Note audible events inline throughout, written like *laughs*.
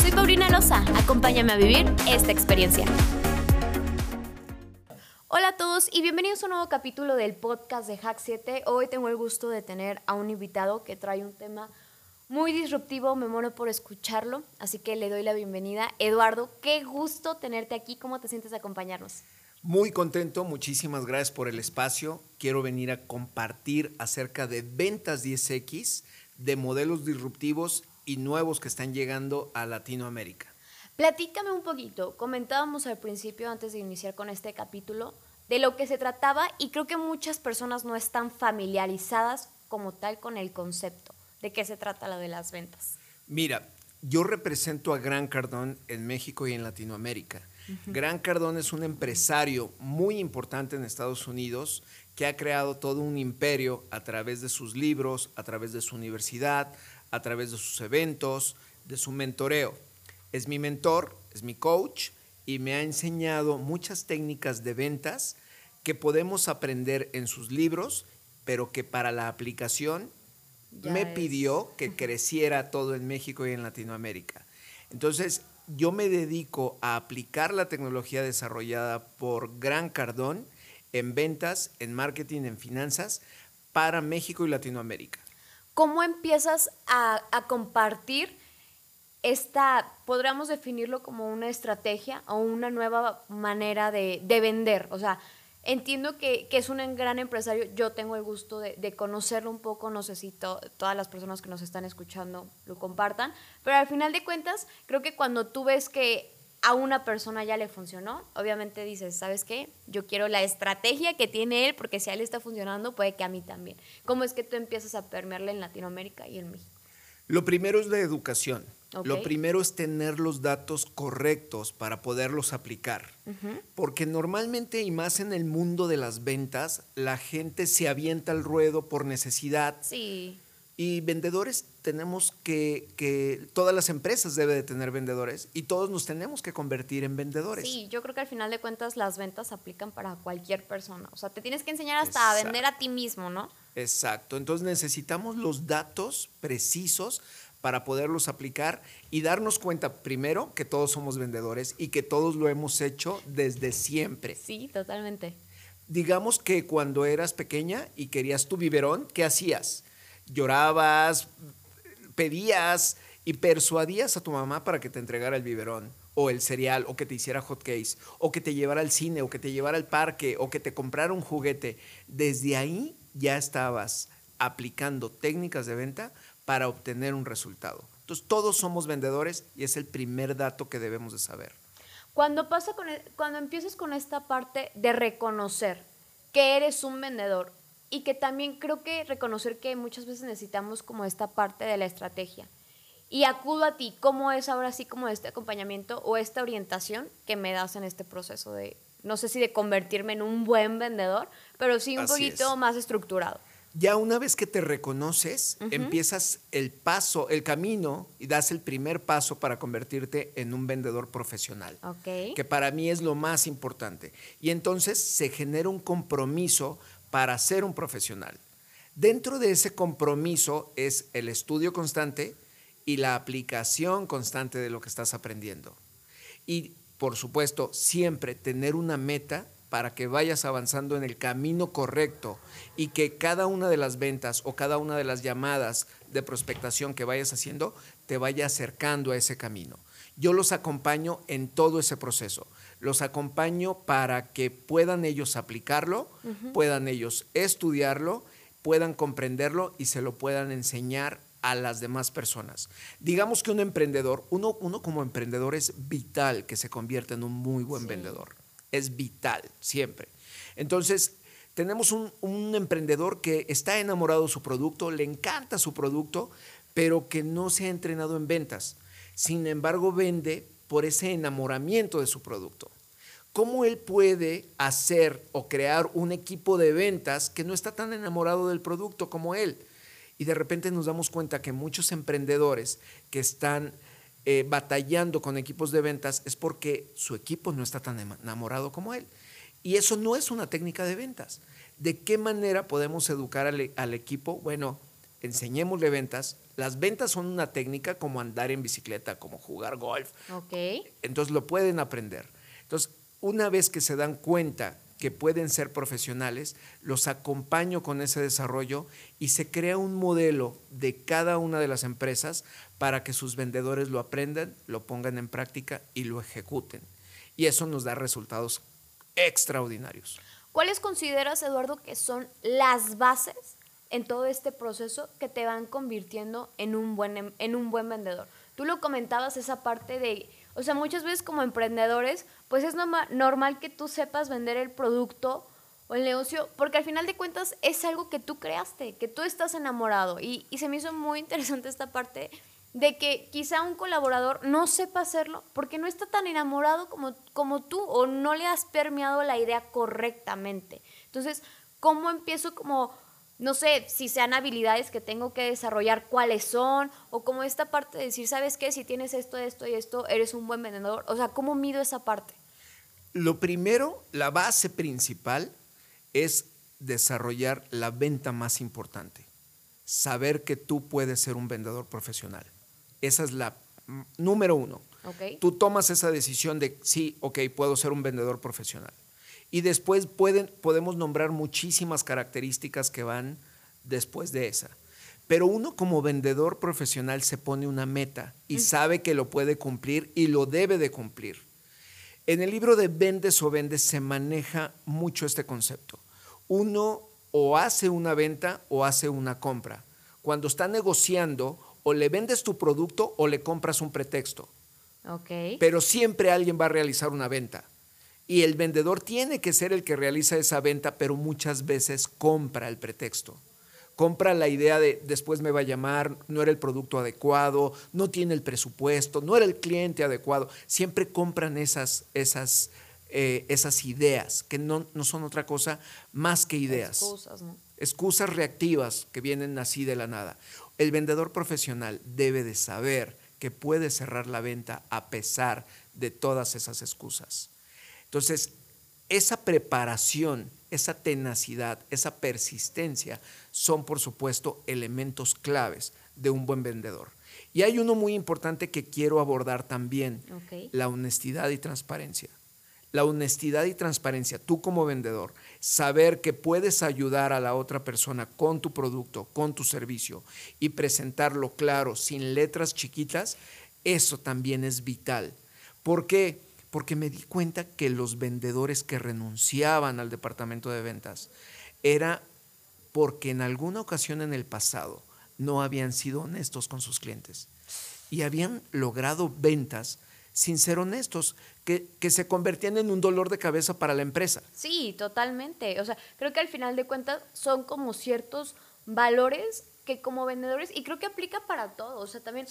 Soy Paulina Loza, acompáñame a vivir esta experiencia. Hola a todos y bienvenidos a un nuevo capítulo del podcast de Hack 7. Hoy tengo el gusto de tener a un invitado que trae un tema muy disruptivo, me muero por escucharlo, así que le doy la bienvenida. Eduardo, qué gusto tenerte aquí, ¿cómo te sientes de acompañarnos? Muy contento, muchísimas gracias por el espacio. Quiero venir a compartir acerca de ventas 10X, de modelos disruptivos y nuevos que están llegando a Latinoamérica. Platícame un poquito, comentábamos al principio, antes de iniciar con este capítulo, de lo que se trataba y creo que muchas personas no están familiarizadas como tal con el concepto. ¿De qué se trata lo de las ventas? Mira, yo represento a Gran Cardón en México y en Latinoamérica. Gran Cardón es un empresario muy importante en Estados Unidos que ha creado todo un imperio a través de sus libros, a través de su universidad, a través de sus eventos, de su mentoreo es mi mentor, es mi coach y me ha enseñado muchas técnicas de ventas que podemos aprender en sus libros, pero que para la aplicación me pidió que creciera todo en México y en Latinoamérica. Entonces, yo me dedico a aplicar la tecnología desarrollada por Gran Cardón en ventas, en marketing, en finanzas para México y Latinoamérica. ¿Cómo empiezas a, a compartir esta, podríamos definirlo como una estrategia o una nueva manera de, vender. O sea, entiendo que, es un gran empresario, yo tengo el gusto de, conocerlo un poco, no sé si todas las personas que nos están escuchando lo compartan, pero al final de cuentas, creo que cuando tú ves que a una persona ya le funcionó, obviamente dices, ¿sabes qué? Yo quiero la estrategia que tiene él, porque si a él está funcionando, puede que a mí también. ¿Cómo es que tú empiezas a permearle en Latinoamérica y en México? Lo primero es la educación. Lo primero es tener los datos correctos para poderlos aplicar. Porque normalmente, y más en el mundo de las ventas, la gente se avienta al ruedo por necesidad. Sí. Y vendedores tenemos que, que, todas las empresas deben de tener vendedores y todos nos tenemos que convertir en vendedores. Sí, yo creo que al final de cuentas las ventas aplican para cualquier persona. O sea, te tienes que enseñar hasta a vender a ti mismo, ¿no? Exacto. Entonces necesitamos los datos precisos para poderlos aplicar y darnos cuenta primero que todos somos vendedores y que todos lo hemos hecho desde siempre. Sí, totalmente. Digamos que cuando eras pequeña y querías tu biberón, ¿qué hacías? Llorabas, pedías y persuadías a tu mamá para que te entregara el biberón o el cereal o que te hiciera hot case o que te llevara al cine o que te llevara al parque o que te comprara un juguete. Desde ahí ya estabas aplicando técnicas de venta para obtener un resultado. Entonces, todos somos vendedores y es el primer dato que debemos de saber. Cuando, pasa con cuando empieces con esta parte de reconocer que eres un vendedor y que también creo que reconocer que muchas veces necesitamos como esta parte de la estrategia y acudo a ti, ¿cómo es ahora sí como este acompañamiento o esta orientación que me das en este proceso de, no sé si de convertirme en un buen vendedor, pero sí un poquito más estructurado? Ya una vez que te reconoces, empiezas el paso, el camino y das el primer paso para convertirte en un vendedor profesional. Que para mí es lo más importante. Y entonces se genera un compromiso para ser un profesional. Dentro de ese compromiso es el estudio constante y la aplicación constante de lo que estás aprendiendo. Y por supuesto, siempre tener una meta para que vayas avanzando en el camino correcto y que cada una de las ventas o cada una de las llamadas de prospectación que vayas haciendo te vaya acercando a ese camino. Yo los acompaño en todo ese proceso. Los acompaño para que puedan ellos aplicarlo, puedan ellos estudiarlo, puedan comprenderlo y se lo puedan enseñar a las demás personas. Digamos que un emprendedor, uno, uno como emprendedor es vital que se convierta en un muy buen vendedor es vital, siempre. Entonces, tenemos un, emprendedor que está enamorado de su producto, le encanta su producto, pero que no se ha entrenado en ventas. sin embargo vende por ese enamoramiento de su producto. ¿Cómo él puede hacer o crear un equipo de ventas que no está tan enamorado del producto como él? Y de repente nos damos cuenta que muchos emprendedores que están eh, batallando con equipos de ventas es porque su equipo no está tan enamorado como él. Y eso no es una técnica de ventas. ¿De qué manera podemos educar al, equipo? Bueno, enseñémosle ventas. Las ventas son una técnica como andar en bicicleta, como jugar golf. Ok. Entonces lo pueden aprender. Entonces, una vez que se dan cuenta que pueden ser profesionales, los acompaño con ese desarrollo y se crea un modelo de cada una de las empresas para que sus vendedores lo aprendan, lo pongan en práctica y lo ejecuten. Y eso nos da resultados extraordinarios. ¿Cuáles consideras, Eduardo, que son las bases en todo este proceso que te van convirtiendo en un buen, em, en un buen vendedor? Tú lo comentabas, esa parte de, o sea, muchas veces como emprendedores, pues es normal que tú sepas vender el producto o el negocio, porque al final de cuentas es algo que tú creaste, que tú estás enamorado. Y, y se me hizo muy interesante esta parte de que quizá un colaborador no sepa hacerlo porque no está tan enamorado como, como tú o no le has permeado la idea correctamente. Entonces, ¿cómo empiezo como, no sé, si sean habilidades que tengo que desarrollar, cuáles son, o como esta parte de decir, ¿sabes qué? Si tienes esto, esto y esto, eres un buen vendedor. O sea, ¿cómo mido esa parte? Lo primero, la base principal es desarrollar la venta más importante. Saber que tú puedes ser un vendedor profesional. Esa es la número uno. Tú tomas esa decisión de, sí, ok, puedo ser un vendedor profesional. Y después pueden, podemos nombrar muchísimas características que van después de esa. Pero uno como vendedor profesional se pone una meta y sabe que lo puede cumplir y lo debe de cumplir. En el libro de Vendes o Vendes se maneja mucho este concepto. Uno o hace una venta o hace una compra. Cuando está negociando o le vendes tu producto o le compras un pretexto. Okay. Pero siempre alguien va a realizar una venta. Y el vendedor tiene que ser el que realiza esa venta, pero muchas veces compra el pretexto. Compra la idea de después me va a llamar, no era el producto adecuado, no tiene el presupuesto, no era el cliente adecuado. Siempre compran esas, esas, eh, esas ideas, que no, no son otra cosa más que ideas. Excusas, ¿no? Excusas reactivas que vienen así de la nada. El vendedor profesional debe de saber que puede cerrar la venta a pesar de todas esas excusas. Entonces, esa preparación, esa tenacidad, esa persistencia son, por supuesto, elementos claves de un buen vendedor. Y hay uno muy importante que quiero abordar también, la honestidad y transparencia la honestidad y transparencia, tú como vendedor, saber que puedes ayudar a la otra persona con tu producto, con tu servicio y presentarlo claro, sin letras chiquitas, eso también es vital. ¿Por qué? Porque me di cuenta que los vendedores que renunciaban al departamento de ventas era porque en alguna ocasión en el pasado no habían sido honestos con sus clientes y habían logrado ventas sin ser honestos, que, que, se convertían en un dolor de cabeza para la empresa. Sí, totalmente. O sea, creo que al final de cuentas son como ciertos valores que como vendedores, y creo que aplica para todo, o sea, también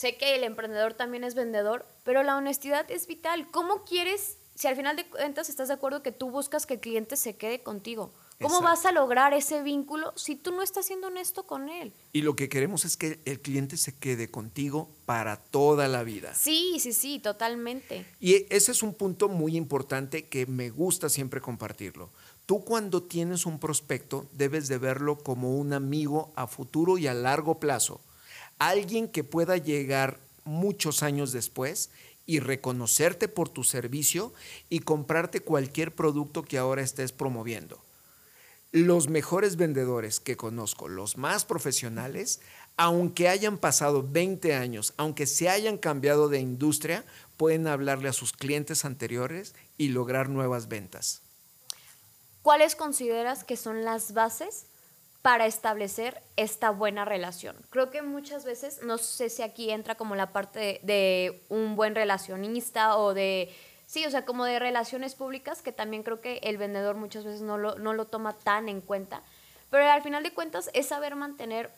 sé que el emprendedor también es vendedor, pero la honestidad es vital. ¿Cómo quieres, si al final de cuentas estás de acuerdo que tú buscas que el cliente se quede contigo? ¿Cómo vas a lograr ese vínculo si tú no estás siendo honesto con él? Y lo que queremos es que el cliente se quede contigo para toda la vida. Sí, sí, sí, totalmente. Y ese es un punto muy importante que me gusta siempre compartirlo. Tú cuando tienes un prospecto debes de verlo como un amigo a futuro y a largo plazo. Alguien que pueda llegar muchos años después y reconocerte por tu servicio y comprarte cualquier producto que ahora estés promoviendo los mejores vendedores que conozco, los más profesionales, aunque hayan pasado 20 años, aunque se hayan cambiado de industria, pueden hablarle a sus clientes anteriores y lograr nuevas ventas. ¿Cuáles consideras que son las bases para establecer esta buena relación? Creo que muchas veces, no sé si aquí entra como la parte de, un buen relacionista o de Sí, o sea, como de relaciones públicas, que también creo que el vendedor muchas veces no lo, no lo toma tan en cuenta. Pero al final de cuentas es saber mantener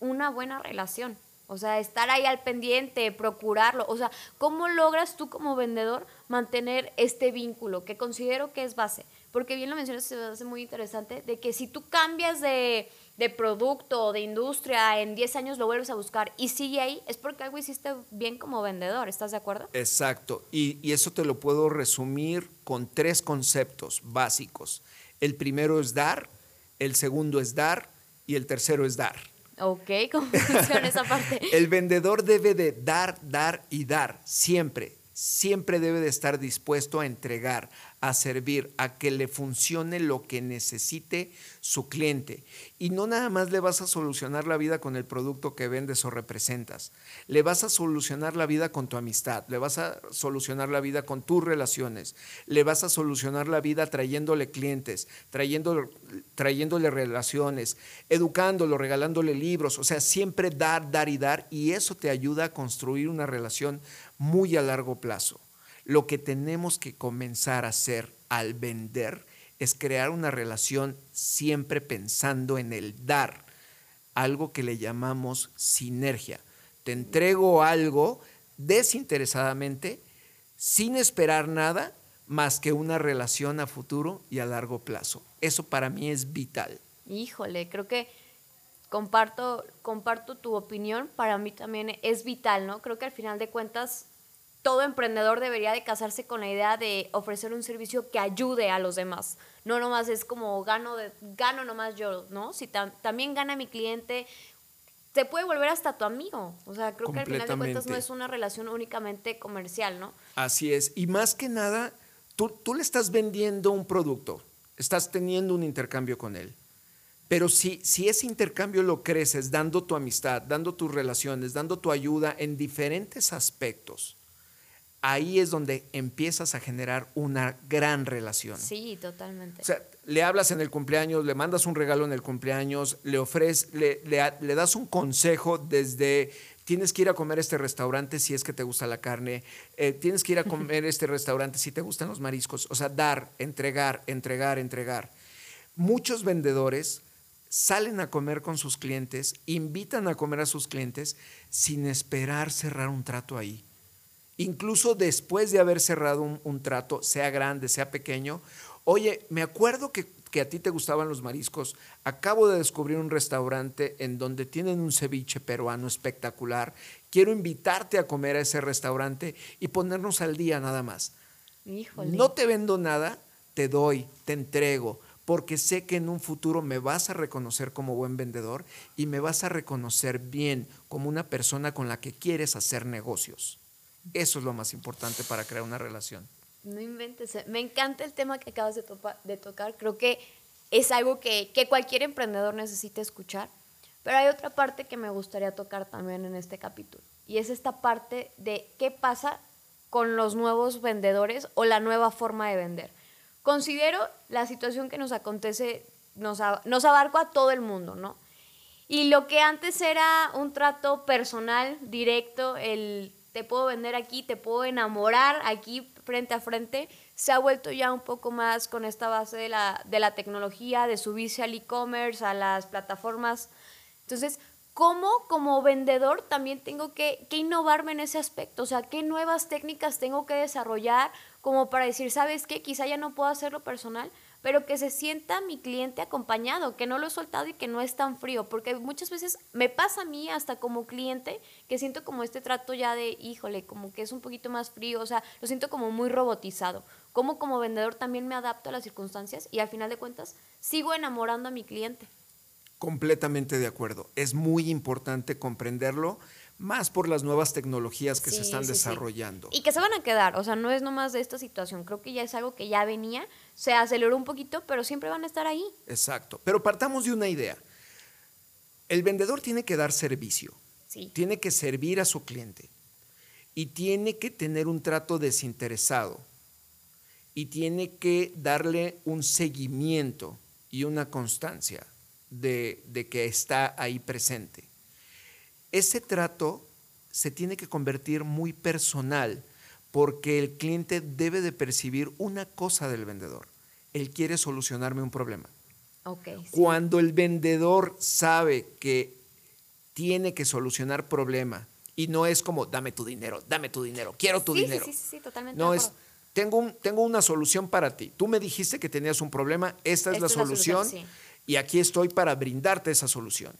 una buena relación. O sea, estar ahí al pendiente, procurarlo. O sea, ¿cómo logras tú como vendedor mantener este vínculo que considero que es base? Porque bien lo mencionas, se me hace muy interesante, de que si tú cambias de, de producto o de industria, en 10 años lo vuelves a buscar y sigue ahí, es porque algo hiciste bien como vendedor, ¿estás de acuerdo? Exacto, y, y eso te lo puedo resumir con tres conceptos básicos. El primero es dar, el segundo es dar y el tercero es dar. Ok, *laughs* ¿cómo funciona esa parte? *laughs* el vendedor debe de dar, dar y dar, siempre, siempre debe de estar dispuesto a entregar, a servir, a que le funcione lo que necesite su cliente. Y no nada más le vas a solucionar la vida con el producto que vendes o representas, le vas a solucionar la vida con tu amistad, le vas a solucionar la vida con tus relaciones, le vas a solucionar la vida trayéndole clientes, trayéndole, trayéndole relaciones, educándolo, regalándole libros, o sea, siempre dar, dar y dar, y eso te ayuda a construir una relación muy a largo plazo. Lo que tenemos que comenzar a hacer al vender es crear una relación siempre pensando en el dar, algo que le llamamos sinergia. Te entrego algo desinteresadamente, sin esperar nada más que una relación a futuro y a largo plazo. Eso para mí es vital. Híjole, creo que comparto, comparto tu opinión, para mí también es vital, ¿no? Creo que al final de cuentas todo emprendedor debería de casarse con la idea de ofrecer un servicio que ayude a los demás. No nomás es como gano, de, gano nomás yo, ¿no? Si también gana mi cliente, se puede volver hasta tu amigo. O sea, creo que al final de cuentas no es una relación únicamente comercial, ¿no? Así es. Y más que nada, tú, tú le estás vendiendo un producto, estás teniendo un intercambio con él. Pero si, si ese intercambio lo creces dando tu amistad, dando tus relaciones, dando tu ayuda en diferentes aspectos, ahí es donde empiezas a generar una gran relación. Sí, totalmente. O sea, le hablas en el cumpleaños, le mandas un regalo en el cumpleaños, le ofreces, le, le, das un consejo desde tienes que ir a comer este restaurante si es que te gusta la carne, eh, tienes que ir a *laughs* comer este restaurante si te gustan los mariscos. O sea, dar, entregar, entregar, entregar. Muchos vendedores salen a comer con sus clientes, invitan a comer a sus clientes sin esperar cerrar un trato ahí incluso después de haber cerrado un, trato, sea grande, sea pequeño, oye, me acuerdo que, a ti te gustaban los mariscos, acabo de descubrir un restaurante en donde tienen un ceviche peruano espectacular, quiero invitarte a comer a ese restaurante y ponernos al día nada más. No te vendo nada, te doy, te entrego, porque sé que en un futuro me vas a reconocer como buen vendedor y me vas a reconocer bien como una persona con la que quieres hacer negocios. Eso es lo más importante para crear una relación. No inventes. Me encanta el tema que acabas de, de tocar. Creo que es algo que, que, cualquier emprendedor necesita escuchar. Pero hay otra parte que me gustaría tocar también en este capítulo. Y es esta parte de qué pasa con los nuevos vendedores o la nueva forma de vender. Considero la situación que nos acontece, nos, nos abarca a todo el mundo, ¿no? Y lo que antes era un trato personal, directo, el te puedo vender aquí, te puedo enamorar aquí frente a frente, se ha vuelto ya un poco más con esta base de la, de la tecnología, de subirse al e-commerce, a las plataformas. Entonces, ¿cómo como vendedor también tengo que, que, innovarme en ese aspecto? O sea, ¿qué nuevas técnicas tengo que desarrollar como para decir, sabes qué, quizá ya no puedo hacerlo personal, pero que se sienta mi cliente acompañado, que no lo he soltado y que no es tan frío, porque muchas veces me pasa a mí hasta como cliente que siento como este trato ya de, híjole, como que es un poquito más frío, o sea, lo siento como muy robotizado. Como como vendedor también me adapto a las circunstancias y al final de cuentas sigo enamorando a mi cliente. Completamente de acuerdo. Es muy importante comprenderlo más por las nuevas tecnologías que se están desarrollando. Y que se van a quedar, o sea, no es nomás de esta situación, creo que ya es algo que ya venía, se aceleró un poquito, pero siempre van a estar ahí. Exacto, pero partamos de una idea. El vendedor tiene que dar servicio, tiene que servir a su cliente y tiene que tener un trato desinteresado y tiene que darle un seguimiento y una constancia de, de que está ahí presente ese trato se tiene que convertir muy personal porque el cliente debe de percibir una cosa del vendedor. Él quiere solucionarme un problema. Cuando el vendedor sabe que tiene que solucionar problema y no es como dame tu dinero, dame tu dinero, quiero tu dinero. Sí, sí, sí, totalmente. No es tengo, un, tengo una solución para ti. Tú me dijiste que tenías un problema, esta es la solución, y aquí estoy para brindarte esa solución.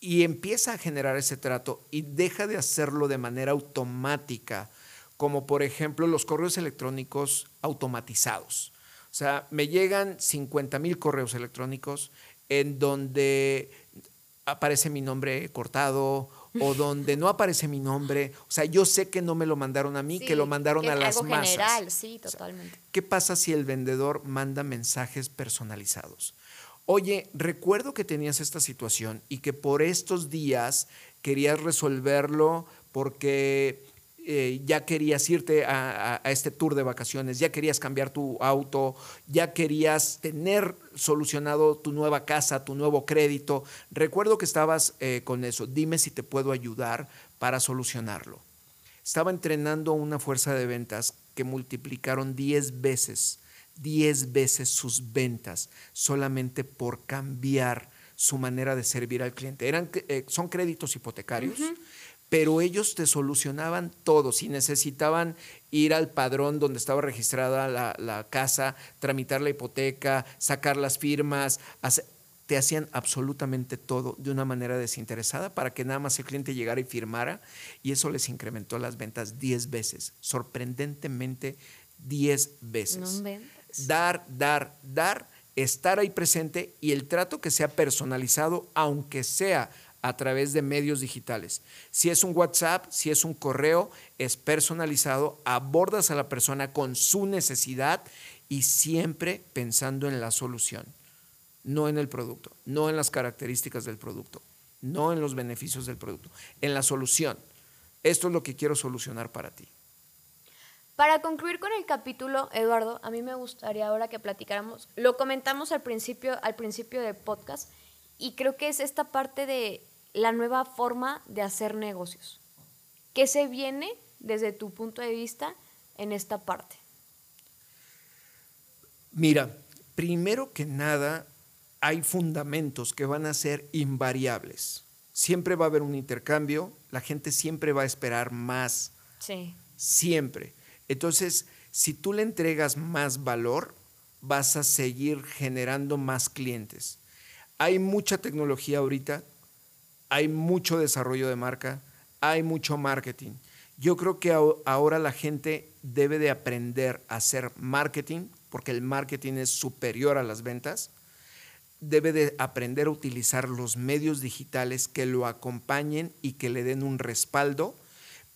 Y empieza a generar ese trato y deja de hacerlo de manera automática, como por ejemplo los correos electrónicos automatizados. O sea, me llegan 50 mil correos electrónicos en donde aparece mi nombre cortado o *laughs* donde no aparece mi nombre. O sea, yo sé que no me lo mandaron a mí, que lo mandaron a las algo general, sí, totalmente. ¿Qué pasa si el vendedor manda mensajes personalizados? Oye, recuerdo que tenías esta situación y que por estos días querías resolverlo porque eh, ya querías irte a, este tour de vacaciones, ya querías cambiar tu auto, ya querías tener solucionado tu nueva casa, tu nuevo crédito. Recuerdo que estabas eh, con eso. Dime si te puedo ayudar para solucionarlo. Estaba entrenando una fuerza de ventas que multiplicaron 10 veces, 10 veces sus ventas solamente por cambiar su manera de servir al cliente. Eran, eh, son créditos hipotecarios pero ellos te solucionaban todo. Si necesitaban ir al padrón donde estaba registrada la, casa, tramitar la hipoteca, sacar las firmas, te hacían absolutamente todo de una manera desinteresada para que nada más el cliente llegara y firmara y eso les incrementó las ventas 10 veces, sorprendentemente 10 veces. Dar, dar, dar, estar ahí presente y el trato que sea personalizado, aunque sea a través de medios digitales. Si es un WhatsApp, si es un correo, es personalizado, abordas a la persona con su necesidad y siempre pensando en la solución, no en el producto, no en las características del producto, no en los beneficios del producto, en la solución. Esto es lo que quiero solucionar para ti. Para concluir con el capítulo, Eduardo, a mí me gustaría ahora que platicáramos, lo comentamos al principio, al principio del podcast, y creo que es esta parte de la nueva forma de hacer negocios. ¿Qué se viene desde tu punto de vista en esta parte? Mira, primero que nada, hay fundamentos que van a ser invariables. Siempre va a haber un intercambio, la gente siempre va a esperar más. Sí. Siempre. Entonces, si tú le entregas más valor, vas a seguir generando más clientes. Hay mucha tecnología ahorita hay mucho desarrollo de marca, hay mucho marketing. Yo creo que ahora la gente debe de aprender a hacer marketing, porque el marketing es superior a las ventas. Debe de aprender a utilizar los medios digitales que lo acompañen y que le den un respaldo,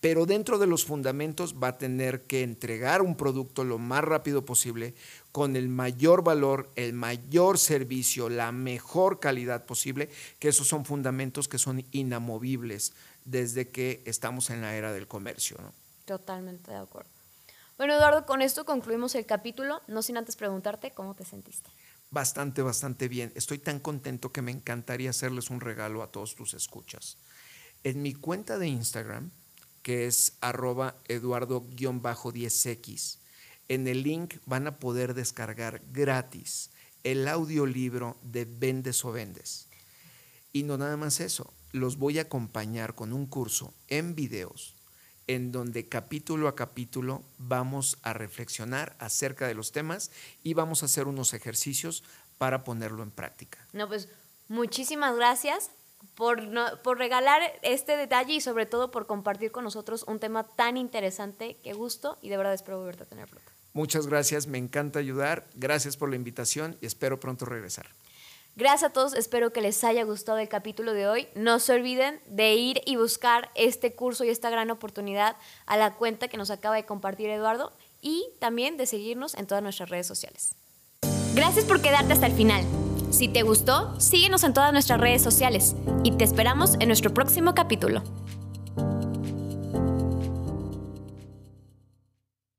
pero dentro de los fundamentos va a tener que entregar un producto lo más rápido posible, con el mayor valor, el mayor servicio, la mejor calidad posible, que esos son fundamentos que son inamovibles desde que estamos en la era del comercio. Totalmente de acuerdo. Bueno, Eduardo, con esto concluimos el capítulo, no sin antes preguntarte cómo te sentiste. Bastante, bastante bien. Estoy tan contento que me encantaría hacerles un regalo a todos tus escuchas. En mi cuenta de Instagram, que es arroba eduardo-10x, en el link van a poder descargar gratis el audiolibro de Vendes o Vendes. Y no nada más eso, los voy a acompañar con un curso en videos en donde capítulo a capítulo vamos a reflexionar acerca de los temas y vamos a hacer unos ejercicios para ponerlo en práctica. No, pues muchísimas gracias por, por regalar este detalle y sobre todo por compartir con nosotros un tema tan interesante. Qué gusto y de verdad espero volverte a tener pronto. Muchas gracias, me encanta ayudar. Gracias por la invitación y espero pronto regresar. Gracias a todos, espero que les haya gustado el capítulo de hoy. No se olviden de ir y buscar este curso y esta gran oportunidad a la cuenta que nos acaba de compartir Eduardo y también de seguirnos en todas nuestras redes sociales. Gracias por quedarte hasta el final. Si te gustó, síguenos en todas nuestras redes sociales y te esperamos en nuestro próximo capítulo.